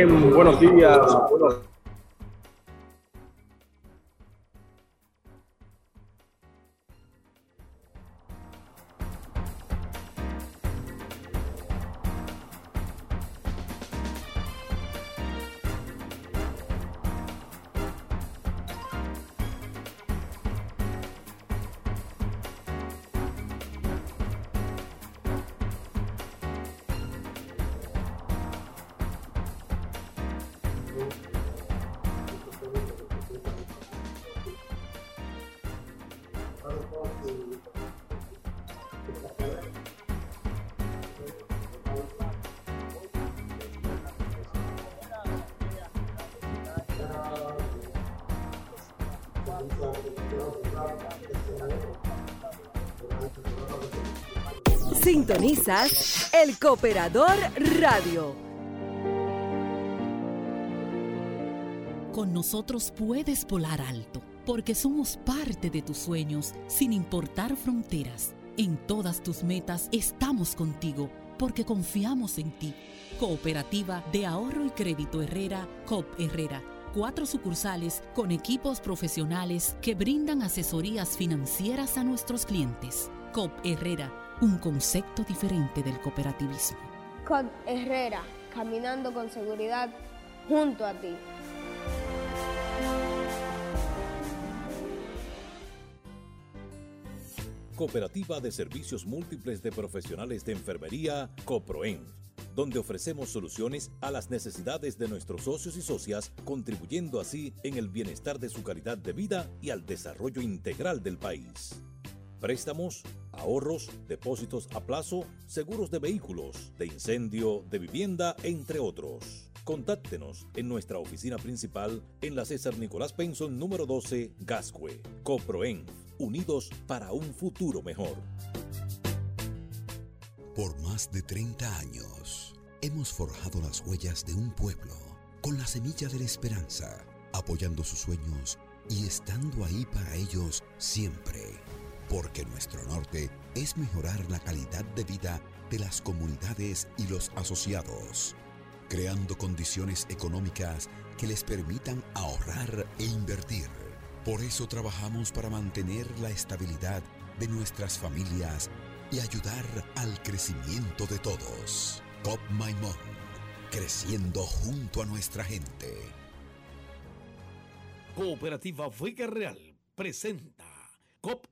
buenos días. El Cooperador Radio. Con nosotros puedes volar alto, porque somos parte de tus sueños, sin importar fronteras. En todas tus metas estamos contigo, porque confiamos en ti. Cooperativa de Ahorro y Crédito Herrera, COP Herrera. Cuatro sucursales con equipos profesionales que brindan asesorías financieras a nuestros clientes. COP Herrera un concepto diferente del cooperativismo. Con Herrera, caminando con seguridad junto a ti. Cooperativa de Servicios Múltiples de Profesionales de Enfermería, COPROEN, donde ofrecemos soluciones a las necesidades de nuestros socios y socias, contribuyendo así en el bienestar de su calidad de vida y al desarrollo integral del país préstamos, ahorros, depósitos a plazo, seguros de vehículos, de incendio, de vivienda, entre otros. Contáctenos en nuestra oficina principal en la César Nicolás Penson número 12, Gascue. Coproen, unidos para un futuro mejor. Por más de 30 años, hemos forjado las huellas de un pueblo con la semilla de la esperanza, apoyando sus sueños y estando ahí para ellos siempre. Porque nuestro norte es mejorar la calidad de vida de las comunidades y los asociados, creando condiciones económicas que les permitan ahorrar e invertir. Por eso trabajamos para mantener la estabilidad de nuestras familias y ayudar al crecimiento de todos. COP Maimón, creciendo junto a nuestra gente. Cooperativa Vega Real presenta COP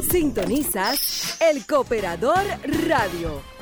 Sintonizas El Cooperador Radio.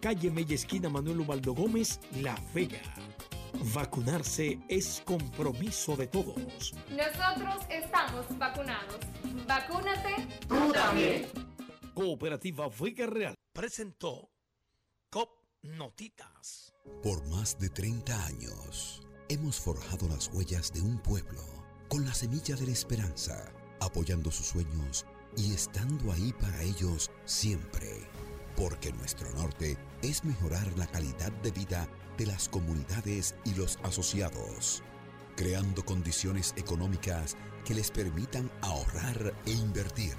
calle Mella Esquina Manuel Ubaldo Gómez, La Vega. Vacunarse es compromiso de todos. Nosotros estamos vacunados. Vacúnate. Tú también. Cooperativa Vega Real presentó COP Notitas. Por más de 30 años, hemos forjado las huellas de un pueblo con la semilla de la esperanza, apoyando sus sueños y estando ahí para ellos siempre. Porque nuestro norte es mejorar la calidad de vida de las comunidades y los asociados, creando condiciones económicas que les permitan ahorrar e invertir.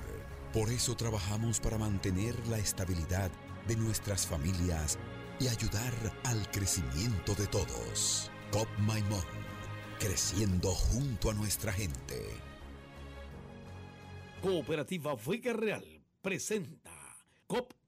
Por eso trabajamos para mantener la estabilidad de nuestras familias y ayudar al crecimiento de todos. COP Maimón, creciendo junto a nuestra gente. Cooperativa Vega Real presenta COP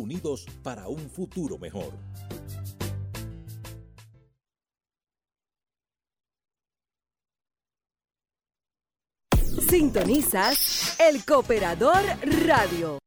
unidos para un futuro mejor. Sintonizas El Cooperador Radio.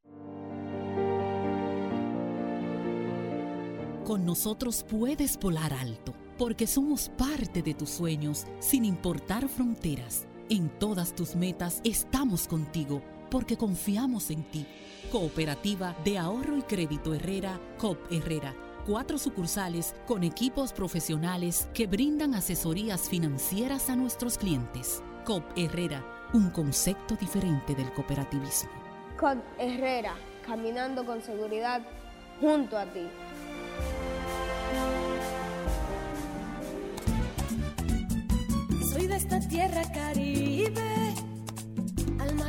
Con nosotros puedes volar alto, porque somos parte de tus sueños, sin importar fronteras. En todas tus metas estamos contigo, porque confiamos en ti. Cooperativa de Ahorro y Crédito Herrera, COP Herrera. Cuatro sucursales con equipos profesionales que brindan asesorías financieras a nuestros clientes. COP Herrera, un concepto diferente del cooperativismo. COP Herrera, caminando con seguridad junto a ti. Soy de esta tierra caribe,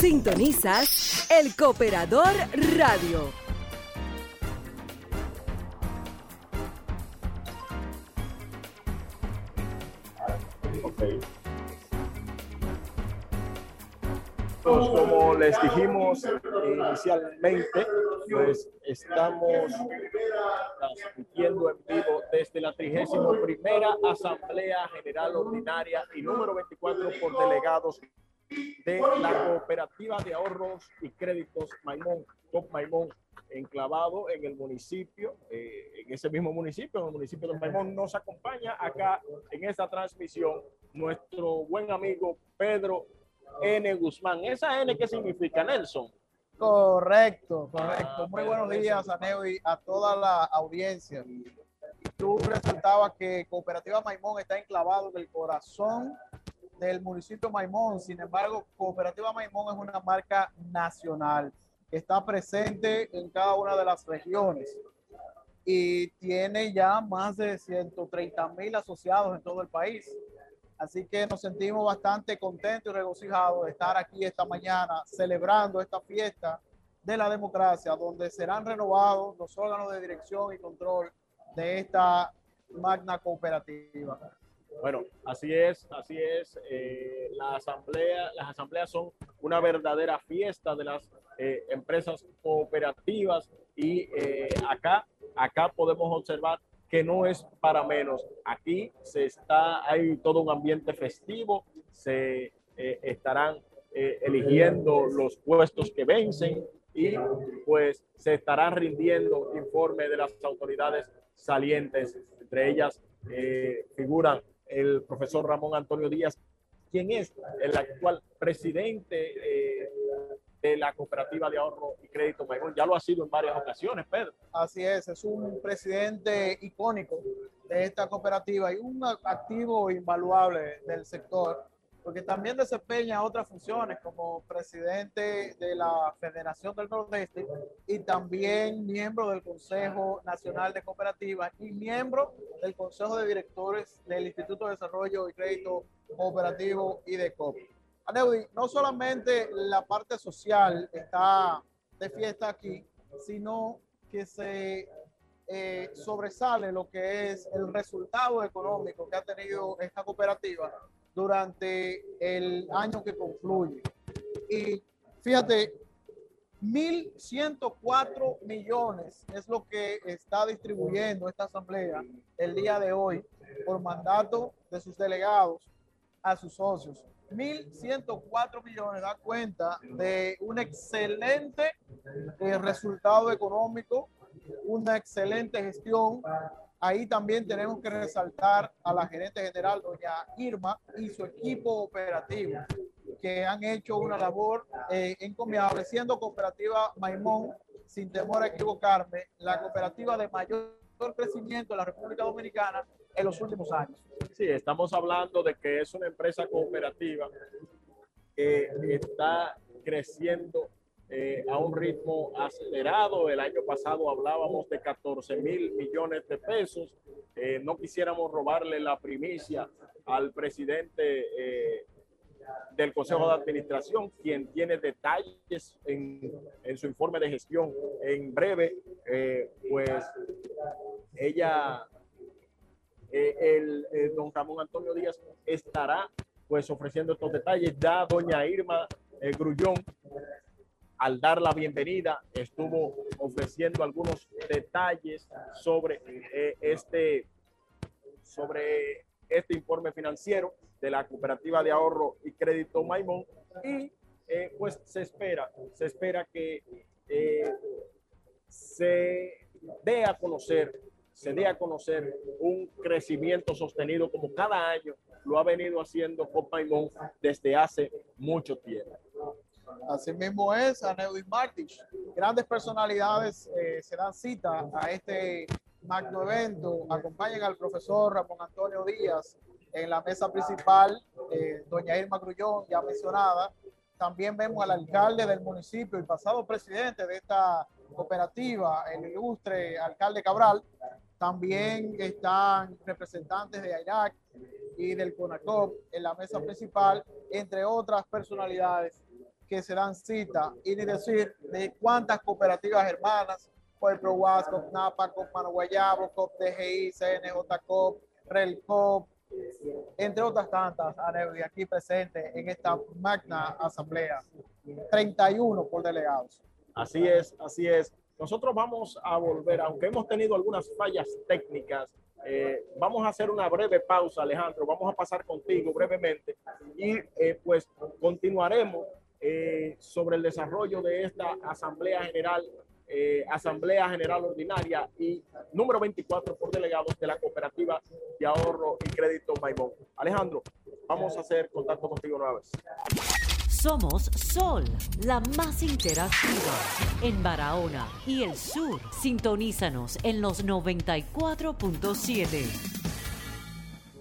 Sintonizas El Cooperador Radio. Pues, como les dijimos inicialmente, pues estamos transmitiendo en vivo desde la 31 primera Asamblea General Ordinaria y número 24 por delegados de la Cooperativa de Ahorros y Créditos Maimón, COP Maimón, enclavado en el municipio, eh, en ese mismo municipio, en el municipio de Maimón, nos acompaña acá en esta transmisión nuestro buen amigo Pedro N. Guzmán. ¿Esa N qué significa, Nelson? Correcto, correcto. Muy buenos días, Aneo, y a toda la audiencia. Tú resultaba que Cooperativa Maimón está enclavado en el corazón del municipio Maimón. Sin embargo, Cooperativa Maimón es una marca nacional que está presente en cada una de las regiones y tiene ya más de 130 mil asociados en todo el país. Así que nos sentimos bastante contentos y regocijados de estar aquí esta mañana celebrando esta fiesta de la democracia, donde serán renovados los órganos de dirección y control de esta magna cooperativa. Bueno, así es, así es. Eh, la asamblea, las asambleas son una verdadera fiesta de las eh, empresas cooperativas y eh, acá, acá podemos observar que no es para menos. Aquí se está, hay todo un ambiente festivo, se estarán eligiendo los puestos que vencen y pues se estará rindiendo informe de las autoridades salientes, entre ellas figuran el profesor Ramón Antonio Díaz, quien es el actual presidente eh, de la Cooperativa de Ahorro y Crédito Maimón. Ya lo ha sido en varias ocasiones, Pedro. Así es, es un presidente icónico de esta cooperativa y un activo invaluable del sector porque también desempeña otras funciones como presidente de la Federación del Nordeste y también miembro del Consejo Nacional de Cooperativas y miembro del Consejo de Directores del Instituto de Desarrollo y Crédito Cooperativo y de COP. Aneudi, no solamente la parte social está de fiesta aquí, sino que se eh, sobresale lo que es el resultado económico que ha tenido esta cooperativa durante el año que concluye. Y fíjate, 1.104 millones es lo que está distribuyendo esta asamblea el día de hoy por mandato de sus delegados a sus socios. 1.104 millones da cuenta de un excelente eh, resultado económico, una excelente gestión Ahí también tenemos que resaltar a la gerente general, doña Irma, y su equipo operativo, que han hecho una labor eh, encomiable, siendo cooperativa Maimón, sin temor a equivocarme, la cooperativa de mayor crecimiento en la República Dominicana en los últimos años. Sí, estamos hablando de que es una empresa cooperativa que está creciendo eh, a un ritmo acelerado. El año pasado hablábamos de 14 mil millones de pesos. Eh, no quisiéramos robarle la primicia al presidente eh, del Consejo de Administración, quien tiene detalles en, en su informe de gestión. En breve, pues ella, el, don Ramón Antonio Díaz estará pues ofreciendo estos detalles. Ya doña Irma Grullón al dar la bienvenida, estuvo ofreciendo algunos detalles sobre eh, este sobre este informe financiero de la cooperativa de ahorro y crédito Maimón y eh, pues se espera se espera que eh, se dé a conocer se dé a conocer un crecimiento sostenido como cada año lo ha venido haciendo con Maimón desde hace mucho tiempo. Así mismo es, a Neudis Martich. Grandes personalidades eh, se dan cita a este magno evento. Acompañan al profesor Ramón Antonio Díaz en la mesa principal, eh, doña Irma Grullón, ya mencionada. También vemos al alcalde del municipio, el pasado presidente de esta cooperativa, el ilustre alcalde Cabral. También están representantes de AIRAC y del CONACOP en la mesa principal, entre otras personalidades que se dan cita y ni decir de cuántas cooperativas hermanas, ejemplo, WASCOP, NAPA, COP Mano Guayabo, COP DGI, CNJ COP, RELCOP, entre otras tantas, aquí presente en esta magna asamblea. 31 por delegados. Así es, así es. Nosotros vamos a volver, aunque hemos tenido algunas fallas técnicas, eh, vamos a hacer una breve pausa, Alejandro. Vamos a pasar contigo brevemente y eh, pues continuaremos eh, sobre el desarrollo de esta Asamblea General, eh, Asamblea General Ordinaria y número 24 por delegados de la Cooperativa de Ahorro y Crédito Maimón. Alejandro, vamos a hacer contacto contigo una vez. Somos Sol, la más interactiva en Barahona y el sur. Sintonízanos en los 94.7.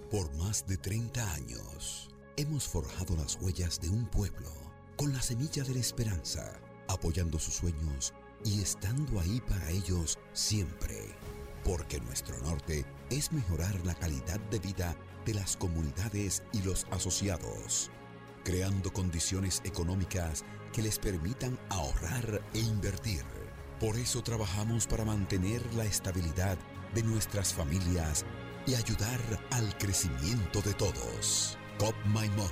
Por más de 30 años, hemos forjado las huellas de un pueblo con la semilla de la esperanza, apoyando sus sueños y estando ahí para ellos siempre. Porque nuestro norte es mejorar la calidad de vida de las comunidades y los asociados, creando condiciones económicas que les permitan ahorrar e invertir. Por eso trabajamos para mantener la estabilidad de nuestras familias y ayudar al crecimiento de todos. COP Maimón,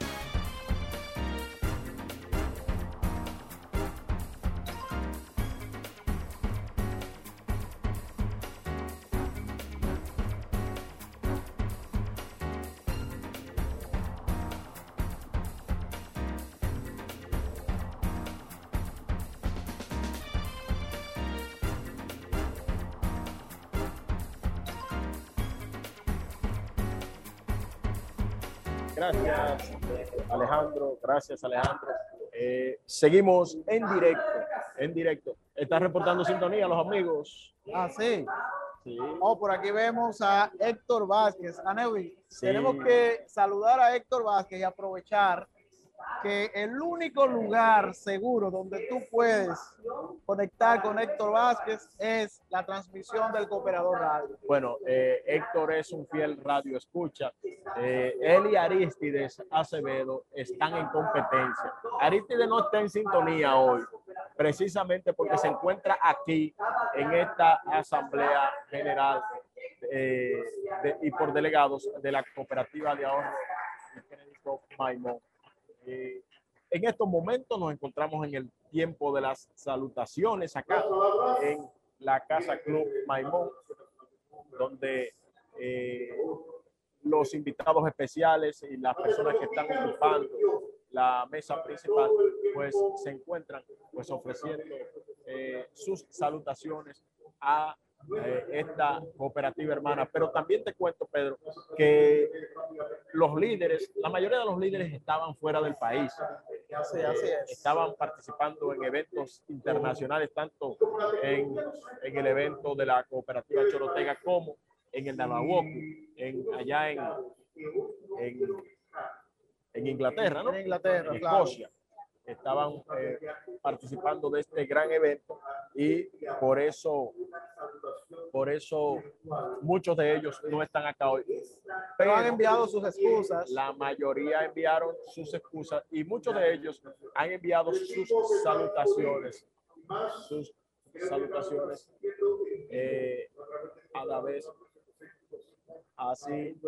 Gracias, Alejandro. Gracias, Alejandro. Eh, seguimos en directo, en directo. Está reportando sintonía los amigos. Ah, sí. Sí. Oh, por aquí vemos a Héctor Vázquez. Anevi, tenemos que saludar a Héctor Vázquez y aprovechar que el único lugar seguro donde tú puedes conectar con Héctor Vázquez es la transmisión del Cooperador Radio. Bueno, eh, Héctor es un fiel radio escucha. Eh, él y Aristides Acevedo están en competencia. Aristides no está en sintonía hoy, precisamente porque se encuentra aquí en esta Asamblea General eh, y por delegados de la Cooperativa de Ahorro y Crédito Maimón. Eh, en estos momentos nos encontramos en el tiempo de las salutaciones acá en la Casa Club Maimón, donde eh, los invitados especiales y las personas que están ocupando la mesa principal, pues se encuentran pues ofreciendo eh, sus salutaciones a eh, esta cooperativa hermana. Pero también te cuento, Pedro, que los líderes, la mayoría de los líderes estaban fuera del país. Estaban participando en eventos internacionales, tanto en, en, el evento de la cooperativa Chorotega como en el Navajo, en, allá en, en, en Inglaterra, ¿no? En Inglaterra, en Escocia. Estaban eh, participando de este gran evento y por eso por eso muchos de ellos no están acá hoy. Pero han enviado sus excusas. La mayoría enviaron sus excusas y muchos de ellos han enviado sus salutaciones. Sus salutaciones eh, a la vez. Así,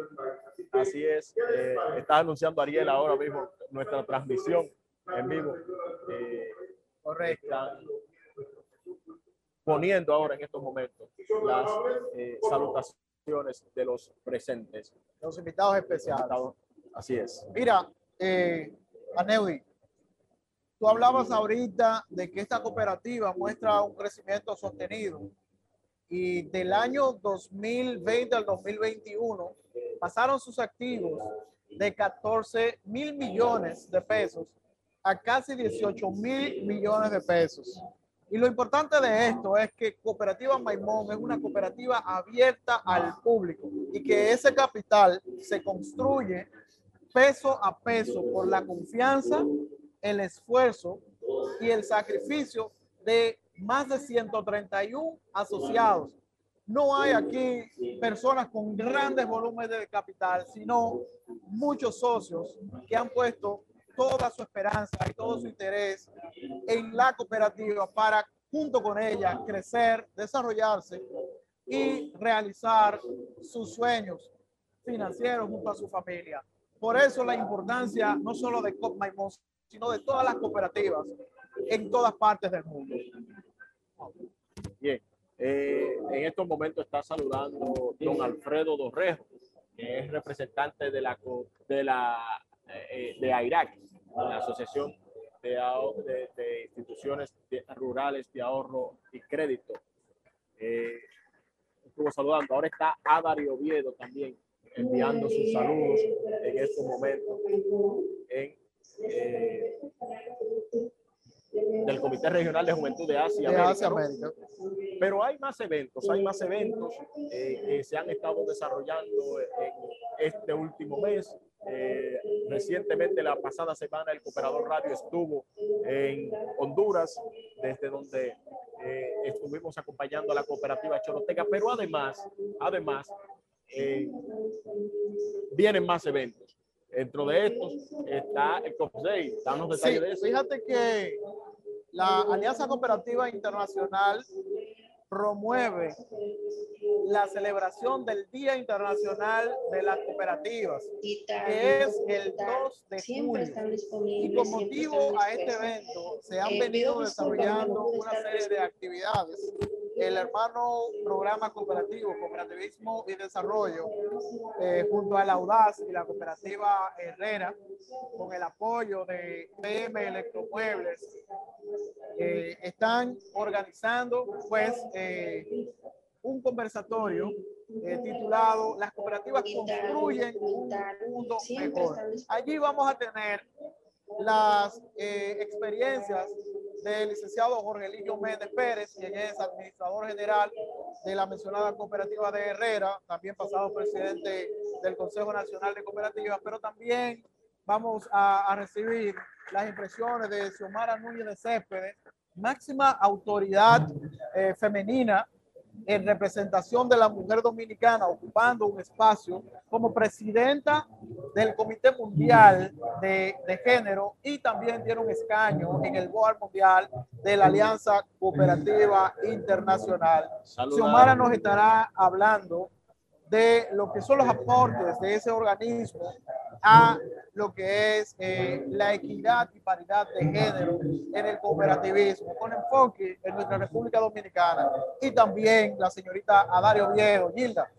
así es. Eh, está anunciando Ariel ahora mismo nuestra transmisión en vivo. Eh, Correcto poniendo ahora en estos momentos las eh, salutaciones de los presentes. Los invitados especiales. Así es. Mira, eh, Aneudi, tú hablabas ahorita de que esta cooperativa muestra un crecimiento sostenido y del año 2020 al 2021 pasaron sus activos de 14 mil millones de pesos a casi 18 mil millones de pesos. Y lo importante de esto es que Cooperativa Maimón es una cooperativa abierta al público y que ese capital se construye peso a peso por la confianza, el esfuerzo y el sacrificio de más de 131 asociados. No hay aquí personas con grandes volúmenes de capital, sino muchos socios que han puesto toda su esperanza y todo su interés en la cooperativa para, junto con ella, crecer, desarrollarse y realizar sus sueños financieros junto a su familia. Por eso la importancia no solo de COP Maimón, sino de todas las cooperativas en todas partes del mundo. Bien, eh, en estos momentos está saludando don Alfredo Dorrejo, que es representante de la, de la eh, de AIRAC, la Asociación de, de, Instituciones Rurales de Ahorro y Crédito. Eh, estuvo saludando. Ahora está Adario Oviedo también enviando sus saludos en estos momentos en, eh, del Comité Regional de Juventud de Asia, América, Pero hay más eventos, hay más eventos eh, que se han estado desarrollando en este último mes. Eh, recientemente, la pasada semana, el Cooperador Radio estuvo en Honduras, desde donde eh, estuvimos acompañando a la cooperativa Chorotega, pero además, además, eh, vienen más eventos. Dentro de estos está el COPSEI. Danos detalles de eso. Fíjate que la Alianza Cooperativa Internacional promueve la celebración del Día Internacional de las Cooperativas, que es el 2 de julio. Y con motivo a este evento se han venido desarrollando una serie de actividades. El hermano programa cooperativo, Cooperativismo y Desarrollo, eh, junto a la Audaz y la cooperativa Herrera, con el apoyo de PM Electromuebles, están organizando pues eh, un conversatorio eh, titulado Las cooperativas construyen un mundo mejor. Allí vamos a tener las experiencias del licenciado Jorge Ligio Méndez Pérez, quien es administrador general de la mencionada cooperativa de Herrera, también pasado presidente del Consejo Nacional de Cooperativas, pero también vamos a, a recibir las impresiones de Xiomara Núñez de Céspedes, máxima autoridad eh, femenina en representación de la mujer dominicana, ocupando un espacio como presidenta del Comité Mundial de, de Género y también tiene un escaño en el Board Mundial de la Alianza Cooperativa Internacional. Xiomara nos estará hablando de lo que son los aportes de ese organismo a lo que es eh, la equidad y paridad de género en el cooperativismo, con enfoque en nuestra República Dominicana. Y también la señorita Adario Viejo, Gilda,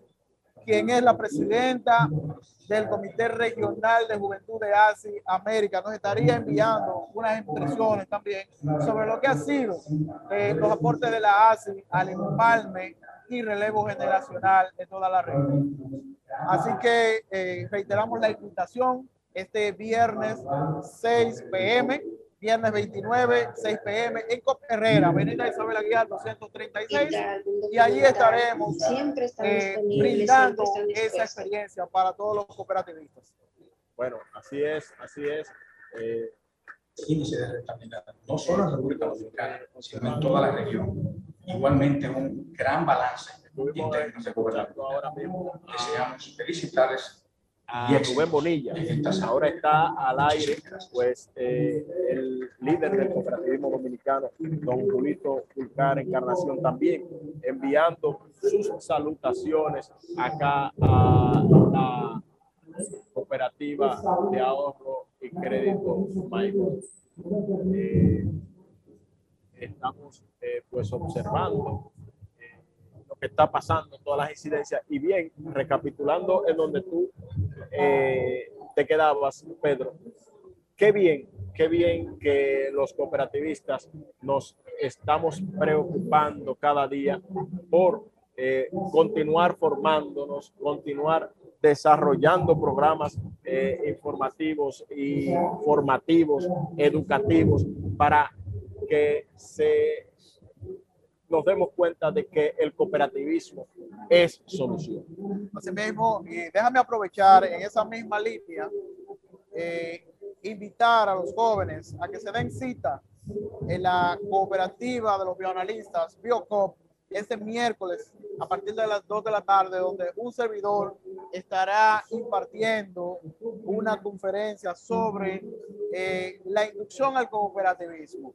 quien es la presidenta del Comité Regional de Juventud de Asia América, nos estaría enviando unas impresiones también sobre lo que ha sido eh, los aportes de la ASI al empalme y relevo generacional de toda la región. Así que eh, reiteramos la invitación este viernes 6 pm, viernes 29, 6 pm en Cop Herrera, Avenida Isabel Aguilar 236, y allí estaremos eh, brindando esa experiencia para todos los cooperativistas. Bueno, así es, así es. Eh, índice de rentabilidad, no solo en República Dominicana, sino en toda la región. Igualmente un gran balance en términos de gobernabilidad. Deseamos felicitarles a Rubén Bonilla. Ahora está al aire, pues, eh, el líder del cooperativismo dominicano, don Julito Fulcar Encarnación, también enviando sus salutaciones acá a la cooperativa de ahorro y crédito. Eh, estamos eh, pues observando eh, lo que está pasando, todas las incidencias. Y bien, recapitulando en donde tú eh, te quedabas, Pedro, qué bien, qué bien que los cooperativistas nos estamos preocupando cada día por continuar formándonos, continuar desarrollando programas informativos y formativos, educativos, para que se nos demos cuenta de que el cooperativismo es solución. Así mismo, y déjame aprovechar en esa misma línea, eh, invitar a los jóvenes a que se den cita en la cooperativa de los bioanalistas, Biocop, este miércoles a partir de las 2 de la tarde, donde un servidor estará impartiendo una conferencia sobre eh, la inducción al cooperativismo.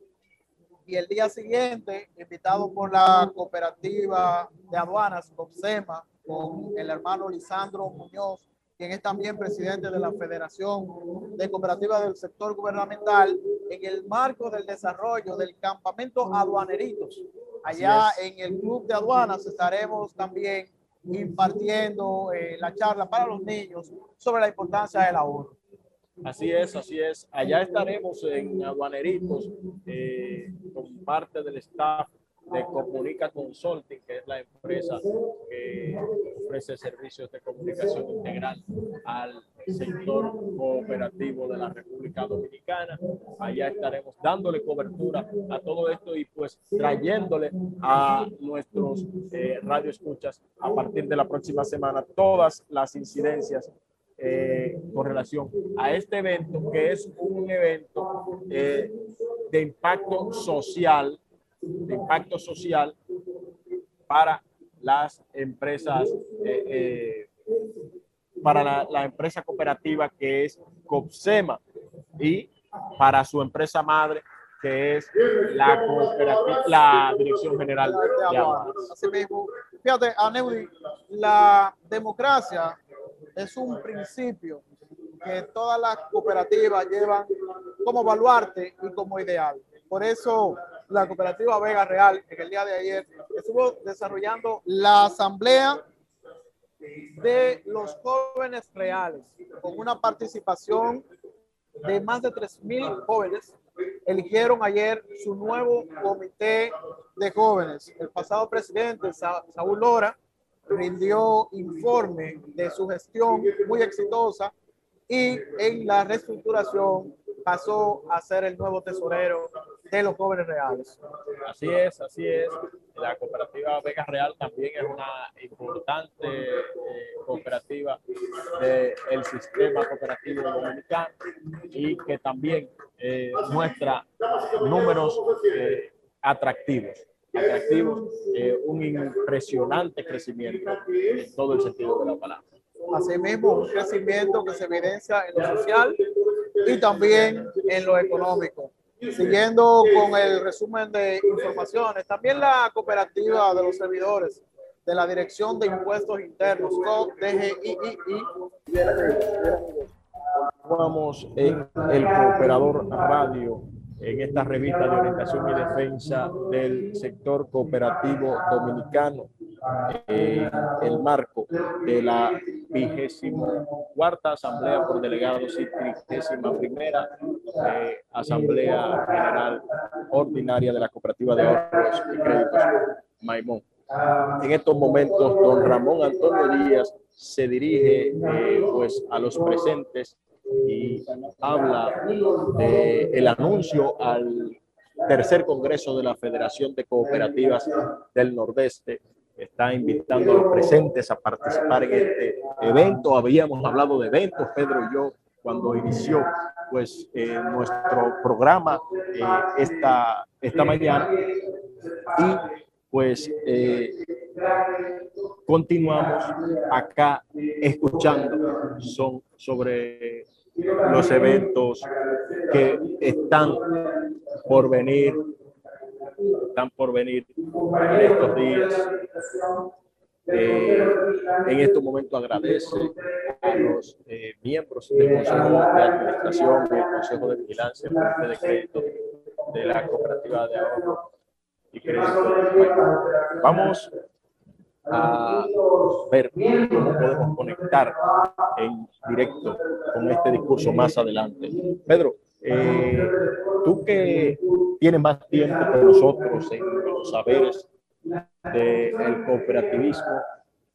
Y el día siguiente, invitado por la cooperativa de aduanas, COPSEMA, con el hermano Lisandro Muñoz, quien es también presidente de la Federación de Cooperativas del Sector Gubernamental, en el marco del desarrollo del campamento Aduaneritos. Allá en el Club de Aduanas estaremos también impartiendo eh, la charla para los niños sobre la importancia del ahorro. Así es, así es. Allá estaremos en Aduaneritos eh, con parte del staff de Comunica Consulting, que es la empresa que ofrece servicios de comunicación integral al sector cooperativo de la República Dominicana. Allá estaremos dándole cobertura a todo esto y pues trayéndole a nuestros eh, radioescuchas a partir de la próxima semana todas las incidencias eh, con relación a este evento, que es un evento eh, de impacto social de impacto social para las empresas, eh, para la, empresa cooperativa que es COPSEMA y para su empresa madre que es la, la Dirección General de. Así mismo, fíjate, Aneudi, la democracia es un principio que todas las cooperativas llevan como baluarte y como ideal. Por eso la cooperativa Vega Real en el día de ayer estuvo desarrollando la asamblea de los jóvenes reales con una participación de más de 3.000 jóvenes. Eligieron ayer su nuevo comité de jóvenes. El pasado presidente, Saúl Lora, rindió informe de su gestión muy exitosa y en la reestructuración pasó a ser el nuevo tesorero de los jóvenes reales. Así es, así es. La cooperativa Vega Real también es una importante eh, cooperativa del sistema cooperativo dominicano y que también eh, muestra números eh, atractivos atractivos, un impresionante crecimiento en todo el sentido de la palabra. Asimismo, un crecimiento que se evidencia en lo social y también en lo económico. Siguiendo con el resumen de informaciones, también la cooperativa de los servidores de la Dirección de Impuestos Internos, DGII. Vamos en el Cooperador Radio, en esta revista de orientación y defensa del sector cooperativo dominicano en el marco de la vigésima cuarta Asamblea por Delegados y trigésima primera eh, Asamblea General Ordinaria de la Cooperativa de Ahorros y Créditos Maimón. En estos momentos, don Ramón Antonio Díaz se dirige eh, pues, a los presentes y habla del el anuncio al tercer Congreso de la Federación de Cooperativas del Nordeste está invitando a los presentes a participar en este evento. Habíamos hablado de eventos, Pedro y yo, cuando inició pues eh, nuestro programa eh, esta, esta mañana. Y pues eh, continuamos acá escuchando son sobre los eventos que están por venir están por venir en estos días. Eh, en estos momentos agradece a los eh, miembros del Consejo de Administración y el Consejo de Vigilancia de Crédito de la cooperativa de ahorro y crédito. Vamos a ver cómo podemos conectar en directo con este discurso más adelante. Pedro, eh, tú que tienes más tiempo que nosotros en los saberes del cooperativismo,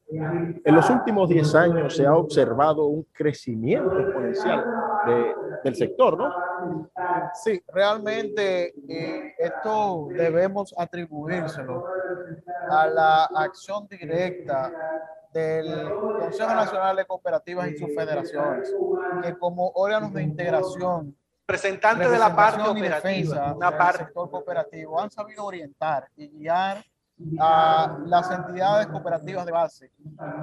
en los últimos 10 años se ha observado un crecimiento exponencial del sector, ¿no? Sí, realmente eh, esto debemos atribuírselo a la acción directa del Consejo Nacional de Cooperativas y sus federaciones, que como órganos de integración representantes de la parte operativa, una parte sector cooperativo han sabido orientar y guiar a las entidades cooperativas de base,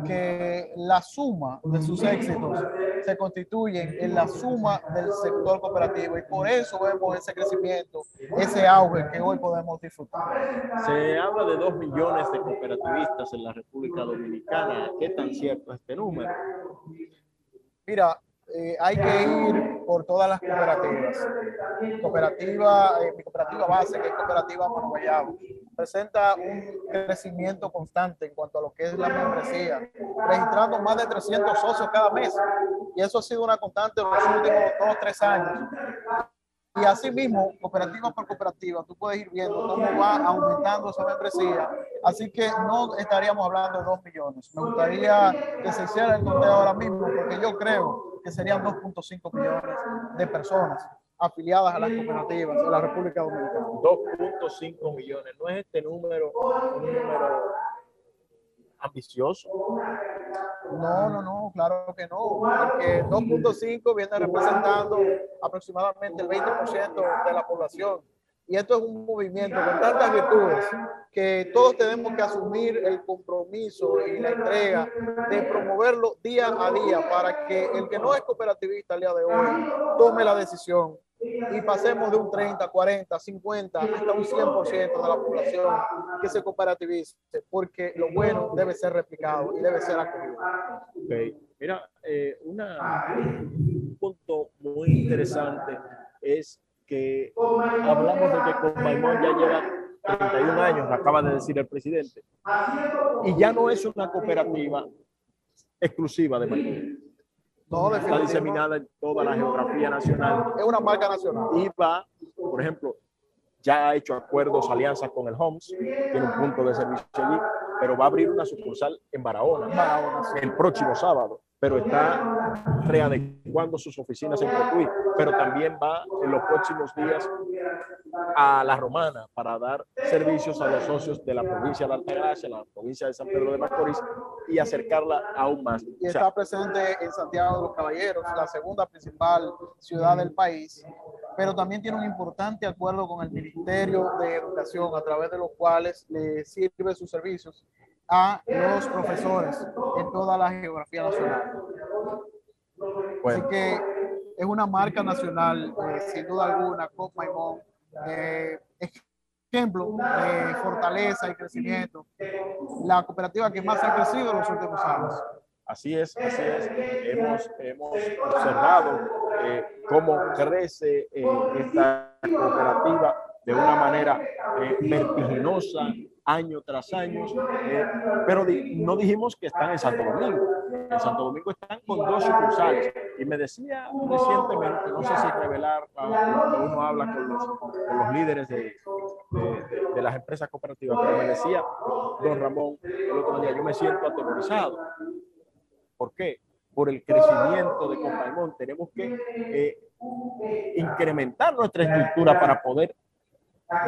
que la suma de sus éxitos se constituyen en la suma del sector cooperativo y por eso vemos ese crecimiento, ese auge que hoy podemos disfrutar. Se habla de dos millones de cooperativistas en la República Dominicana. ¿Qué tan cierto es este número? Mira, eh, hay que ir por todas las cooperativas. Cooperativa, eh, mi cooperativa base, que es Cooperativa Manoguayabo, presenta un crecimiento constante en cuanto a lo que es la membresía, registrando más de 300 socios cada mes. Y eso ha sido una constante en los últimos dos o tres años. Y así mismo, cooperativa por cooperativa, tú puedes ir viendo cómo va aumentando esa membresía. Así que no estaríamos hablando de dos millones. Me gustaría que se hiciera el conteo ahora mismo, porque yo creo que serían 2.5 millones de personas afiliadas a las cooperativas de la República Dominicana. 2.5 millones. ¿No es este número un número ambicioso? No, no, no, claro que no, porque 2.5 viene representando aproximadamente el 20% de la población. Y esto es un movimiento con tantas virtudes que todos tenemos que asumir el compromiso y la entrega de promoverlo día a día para que el que no es cooperativista al día de hoy tome la decisión y pasemos de un 30, 40, 50 hasta un 100% de la población que se cooperativice, porque lo bueno debe ser replicado y debe ser acogido. Okay. Mira, eh, una, un punto muy interesante es que hablamos de que Copaimón ya lleva 31 años, acaba de decir el presidente, y ya no es una cooperativa exclusiva de Maimón está diseminada en toda la geografía nacional. Es una marca nacional. Y va, por ejemplo, ya ha hecho acuerdos, alianzas con el HOMS, tiene un punto de servicio allí, pero va a abrir una sucursal en Barahona, el próximo sábado pero está readecuando sus oficinas en Cotuí, pero también va en los próximos días a La Romana para dar servicios a los socios de la provincia de Altagracia, la provincia de San Pedro de Macorís y acercarla aún más. Y está presente en Santiago de los Caballeros, la segunda principal ciudad del país, pero también tiene un importante acuerdo con el Ministerio de Educación a través de los cuales le sirve sus servicios a los profesores en toda la geografía nacional. Así que es una marca nacional, eh, sin duda alguna, Cop Maimón, eh, ejemplo de fortaleza y crecimiento, la cooperativa que más ha crecido en los últimos años. Así es, así es. Hemos, hemos observado eh, cómo crece esta cooperativa de una manera vertiginosa, año tras año, eh, pero no dijimos que están en Santo Domingo. En Santo Domingo están con dos sucursales. Y me decía recientemente, no sé si revelar, cuando uno habla con los, con los líderes de, de, de, las empresas cooperativas, pero me decía don Ramón el otro día, yo me siento atemorizado. ¿Por qué? Por el crecimiento de Compaimón. Tenemos que eh, incrementar nuestra estructura para poder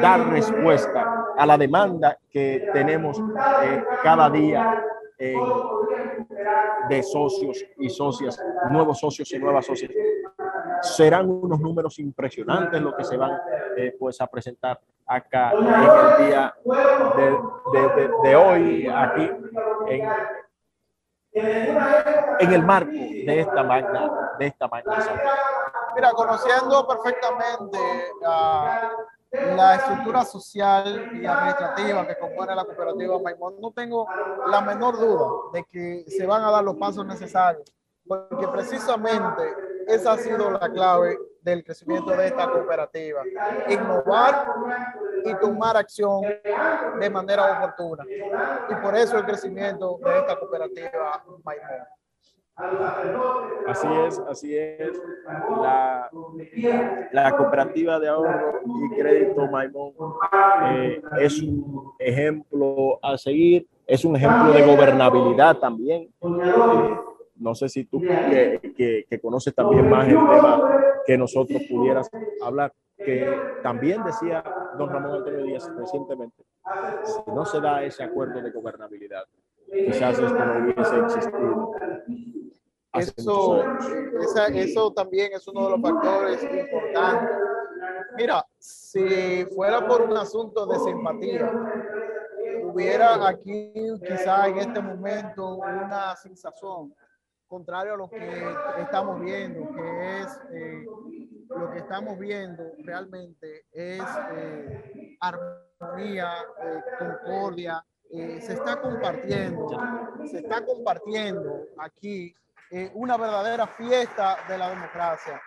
dar respuesta a la demanda que tenemos eh, cada día de socios y socias, nuevos socios y nuevas socias. Serán unos números impresionantes lo que se van eh, pues a presentar acá en el día de, de, hoy, aquí en, en el marco de esta magna, de esta magna. Mira, conociendo perfectamente a la estructura social y administrativa que compone la cooperativa Maimón, no tengo la menor duda de que se van a dar los pasos necesarios, porque precisamente esa ha sido la clave del crecimiento de esta cooperativa. Innovar y tomar acción de manera oportuna. Y por eso el crecimiento de esta cooperativa Maimón. Así es, así es. La, la cooperativa de ahorro y crédito Maimón eh, es un ejemplo a seguir, es un ejemplo de gobernabilidad también. Eh, no sé si tú que, que, conoces también más el tema que nosotros pudieras hablar, que también decía don Ramón Antonio Díaz recientemente, si no se da ese acuerdo de gobernabilidad, quizás esto no hubiese existido. Eso, eso también es uno de los factores importantes. Mira, si fuera por un asunto de simpatía, hubiera aquí quizá en este momento una sensación contrario a lo que estamos viendo, que es eh, lo que estamos viendo realmente es eh, armonía, eh, concordia, se está compartiendo, se está compartiendo aquí eh, una verdadera fiesta de la democracia,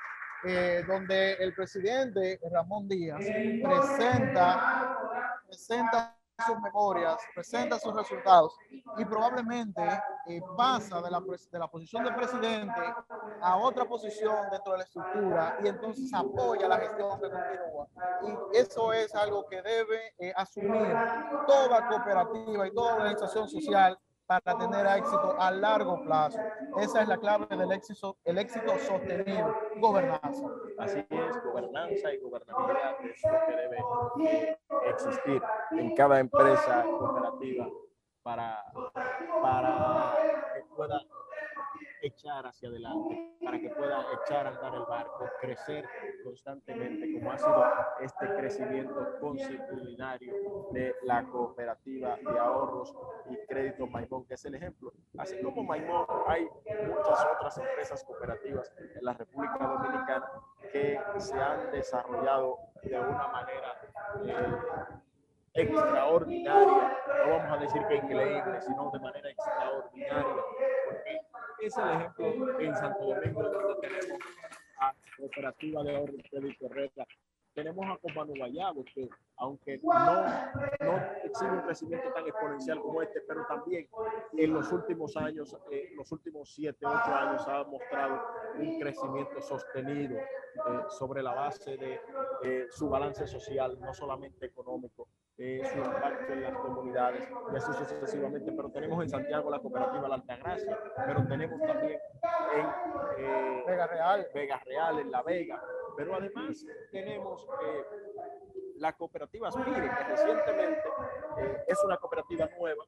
eh, donde el presidente Ramón Díaz presenta, presenta sus memorias, presenta sus resultados y probablemente eh, pasa de la, de la posición de presidente a otra posición dentro de la estructura y entonces apoya la gestión que continúa. Y eso es algo que debe asumir toda cooperativa y toda organización social para tener éxito a largo plazo. Esa es la clave del éxito, el éxito sostenido, gobernanza. Así es, gobernanza y gobernabilidad es lo que debe existir en cada empresa cooperativa para, para que pueda echar hacia adelante, para que pueda echar a andar el barco, crecer constantemente, como ha sido este crecimiento consolidario de la cooperativa de ahorros y crédito Maimón, que es el ejemplo. Así como Maimón, hay muchas otras empresas cooperativas en la República Dominicana que se han desarrollado de una manera eh, extraordinaria, no vamos a decir que increíble, sino de manera extraordinaria, es el ejemplo en Santo Domingo donde tenemos a Cooperativa de Ahorro Crédito Herrera, tenemos a Comano Guayabo, que aunque no, no exhibe un crecimiento tan exponencial como este, pero también en los últimos años, eh, los últimos 7, 8 años ha mostrado un crecimiento sostenido eh, sobre la base de eh, su balance social, no solamente económico, eh, su impacto en las comunidades y así sucesivamente. Pero tenemos en Santiago la cooperativa La Altagracia, pero tenemos también en eh, Vega Real. Vega Real, en La Vega. Pero además tenemos eh, la cooperativa Aspire, que recientemente eh, es una cooperativa nueva,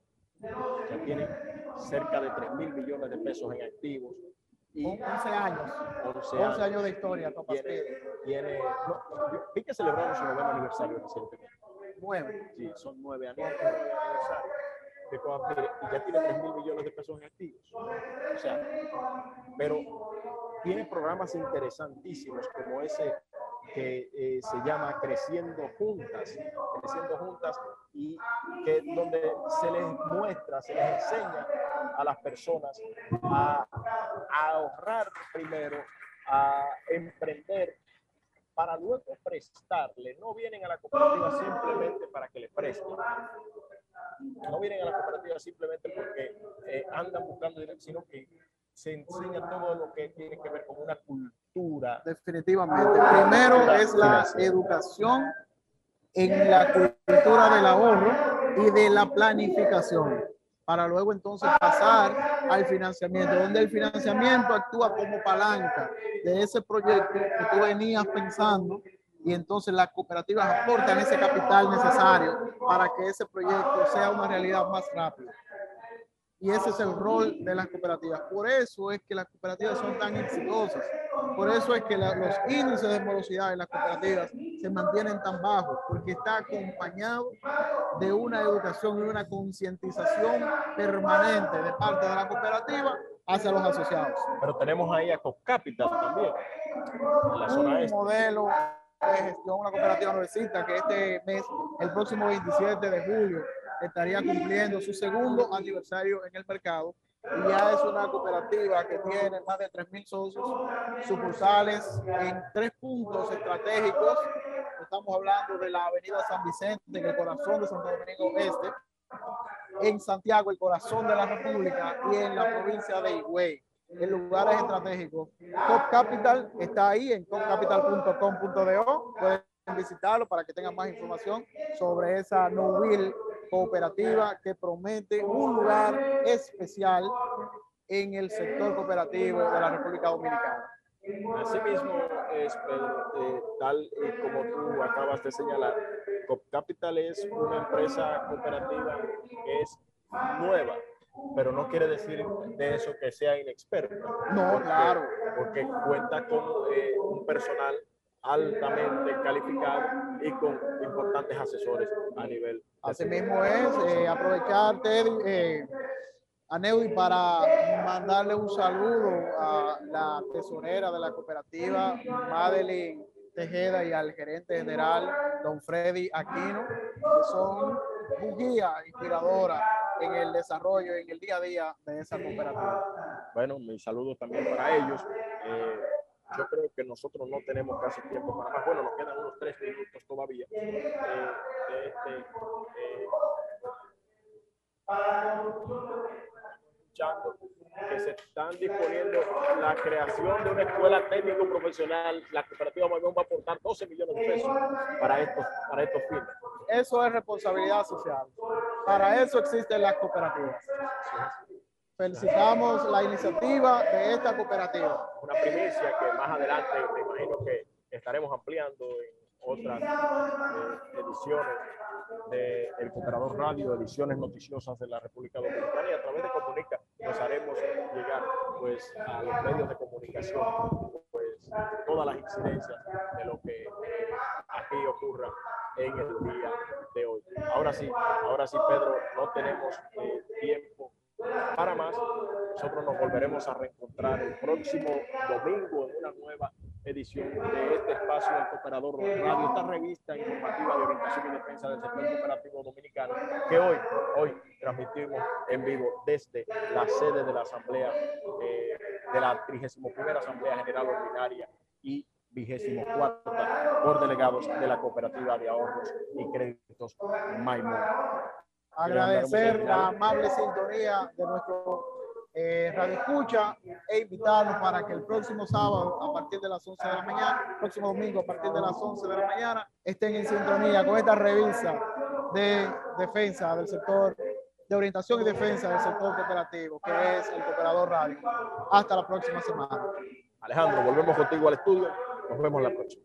que tiene cerca de 3 mil millones de pesos en activos. Y 11 años. 11 años, de historia. Tiene, tiene no, vi que celebraron su noveno aniversario recientemente Nueve. Sí, son nueve años de y ya tiene 3 mil millones de pesos en activos. O sea, pero tiene programas interesantísimos como ese que eh, se llama Creciendo Juntas, Creciendo Juntas, y que donde se les muestra, se les enseña a las personas a, a ahorrar primero, a emprender para luego prestarle. No vienen a la cooperativa simplemente para que le presten. No vienen a la cooperativa simplemente porque eh, andan buscando dinero, sino que se enseña todo lo que tiene que ver con una cultura. Definitivamente. Primero es la educación en la cultura del ahorro y de la planificación para luego entonces pasar al financiamiento, donde el financiamiento actúa como palanca de ese proyecto que tú venías pensando y entonces las cooperativas aportan ese capital necesario para que ese proyecto sea una realidad más rápida. Y ese es el rol de las cooperativas. Por eso es que las cooperativas son tan exitosas. Por eso es que los índices de morosidad en las cooperativas se mantienen tan bajos, porque está acompañado de una educación y una concientización permanente de parte de la cooperativa hacia los asociados. Pero tenemos ahí a COPCAPITAL también, en la zona Un modelo de gestión, una cooperativa nuevecita que este mes, el próximo 27 de julio, estaría cumpliendo su segundo aniversario en el mercado y ya es una cooperativa que tiene más de 3.000 socios, sucursales en tres puntos estratégicos. Estamos hablando de la avenida San Vicente, en el corazón de Santo Domingo Este, en Santiago, el corazón de la República, y en la provincia de Higüey, en lugares estratégicos. Top Capital está ahí en topcapital.com.do. Pueden visitarlo para que tengan más información sobre esa no will cooperativa que promete un lugar especial en el sector cooperativo de la República Dominicana. Asimismo, es, eh, tal como tú acabas de señalar, Cop Capital es una empresa cooperativa que es nueva, pero no quiere decir de eso que sea inexperta. No, claro. Porque cuenta con eh, un personal altamente calificado y con importantes asesores a nivel. Así mismo es, eh, aprovecharte, eh, a Neudi para mandarle un saludo a la tesorera de la cooperativa, Madeline Tejeda, y al gerente general, don Freddy Aquino, que son un guía inspiradora en el desarrollo, en el día a día de esa cooperativa. Bueno, mis saludos también para ellos. Eh, yo creo que nosotros no tenemos casi tiempo para más. Bueno, nos quedan unos tres minutos todavía eh, de este. Eh, que se están disponiendo la creación de una escuela técnico profesional. La cooperativa Maimón va a aportar 12 millones de pesos para estos, para estos fines. Eso es responsabilidad social. Para eso existen las cooperativas. Felicitamos la iniciativa de esta cooperativa. Una primicia que más adelante me imagino que estaremos ampliando en otras eh, ediciones del de Cooperador Radio, ediciones noticiosas de la República Dominicana y a través de Comunica nos haremos llegar pues a los medios de comunicación pues todas las incidencias de lo que aquí ocurra en el día de hoy. Ahora sí, ahora sí Pedro, no tenemos eh, tiempo para más, nosotros nos volveremos a reencontrar el próximo domingo en una nueva edición de este espacio del Cooperador Radio, esta revista informativa de orientación y defensa del sector cooperativo dominicano, que hoy, hoy transmitimos en vivo desde la sede de la Asamblea, eh, de la 31 Asamblea General Ordinaria y vigésimo cuarta por delegados de la Cooperativa de Ahorros y Créditos Maimón agradecer la amable sintonía de nuestro eh, Radio Escucha e invitarlos para que el próximo sábado a partir de las 11 de la mañana, próximo domingo a partir de las 11 de la mañana, estén en sintonía con esta revista de defensa del sector, de orientación y defensa del sector cooperativo, que es el Cooperador Radio. Hasta la próxima semana. Alejandro, volvemos contigo al estudio. Nos vemos la próxima.